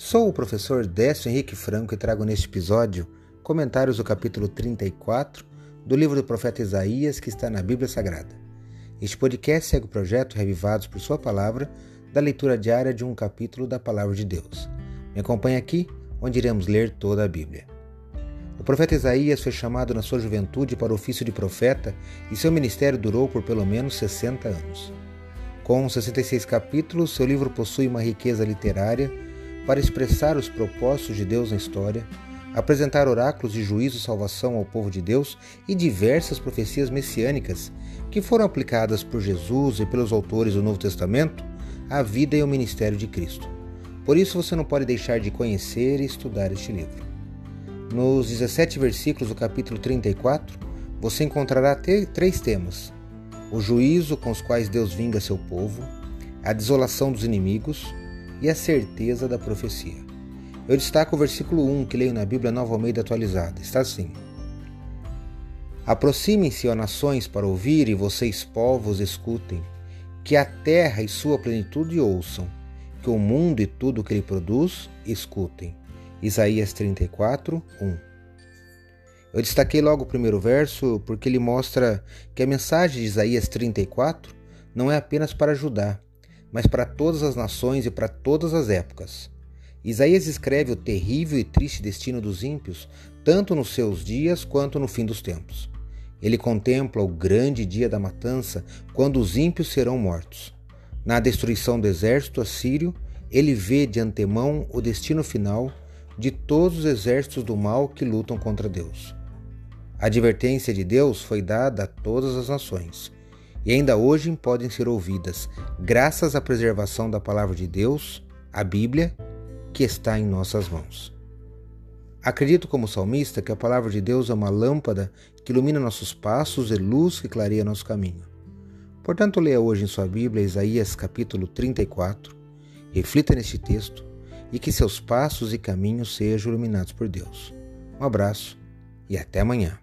Sou o professor Décio Henrique Franco e trago neste episódio comentários do capítulo 34 do livro do profeta Isaías que está na Bíblia Sagrada. Este podcast segue o projeto Revivados por Sua Palavra, da leitura diária de um capítulo da Palavra de Deus. Me acompanhe aqui, onde iremos ler toda a Bíblia. O profeta Isaías foi chamado na sua juventude para o ofício de profeta e seu ministério durou por pelo menos 60 anos. Com 66 capítulos, seu livro possui uma riqueza literária para expressar os propósitos de Deus na história, apresentar oráculos de juízo e salvação ao povo de Deus e diversas profecias messiânicas que foram aplicadas por Jesus e pelos autores do Novo Testamento à vida e ao ministério de Cristo. Por isso você não pode deixar de conhecer e estudar este livro. Nos 17 versículos do capítulo 34, você encontrará três temas: o juízo com os quais Deus vinga seu povo, a desolação dos inimigos e a certeza da profecia. Eu destaco o versículo 1 que leio na Bíblia Nova Almeida atualizada. Está assim: Aproximem-se, ó nações, para ouvir, e vocês, povos, escutem. Que a terra e sua plenitude ouçam, que o mundo e tudo o que ele produz escutem. Isaías 34, 1. Eu destaquei logo o primeiro verso porque ele mostra que a mensagem de Isaías 34 não é apenas para Judá, mas para todas as nações e para todas as épocas. Isaías escreve o terrível e triste destino dos ímpios, tanto nos seus dias quanto no fim dos tempos. Ele contempla o grande dia da matança, quando os ímpios serão mortos. Na destruição do exército assírio, ele vê de antemão o destino final de todos os exércitos do mal que lutam contra Deus. A advertência de Deus foi dada a todas as nações e ainda hoje podem ser ouvidas, graças à preservação da palavra de Deus, a Bíblia, que está em nossas mãos. Acredito, como salmista, que a palavra de Deus é uma lâmpada que ilumina nossos passos e luz que clareia nosso caminho. Portanto, leia hoje em sua Bíblia Isaías capítulo 34, reflita neste texto e que seus passos e caminhos sejam iluminados por Deus. Um abraço e até amanhã.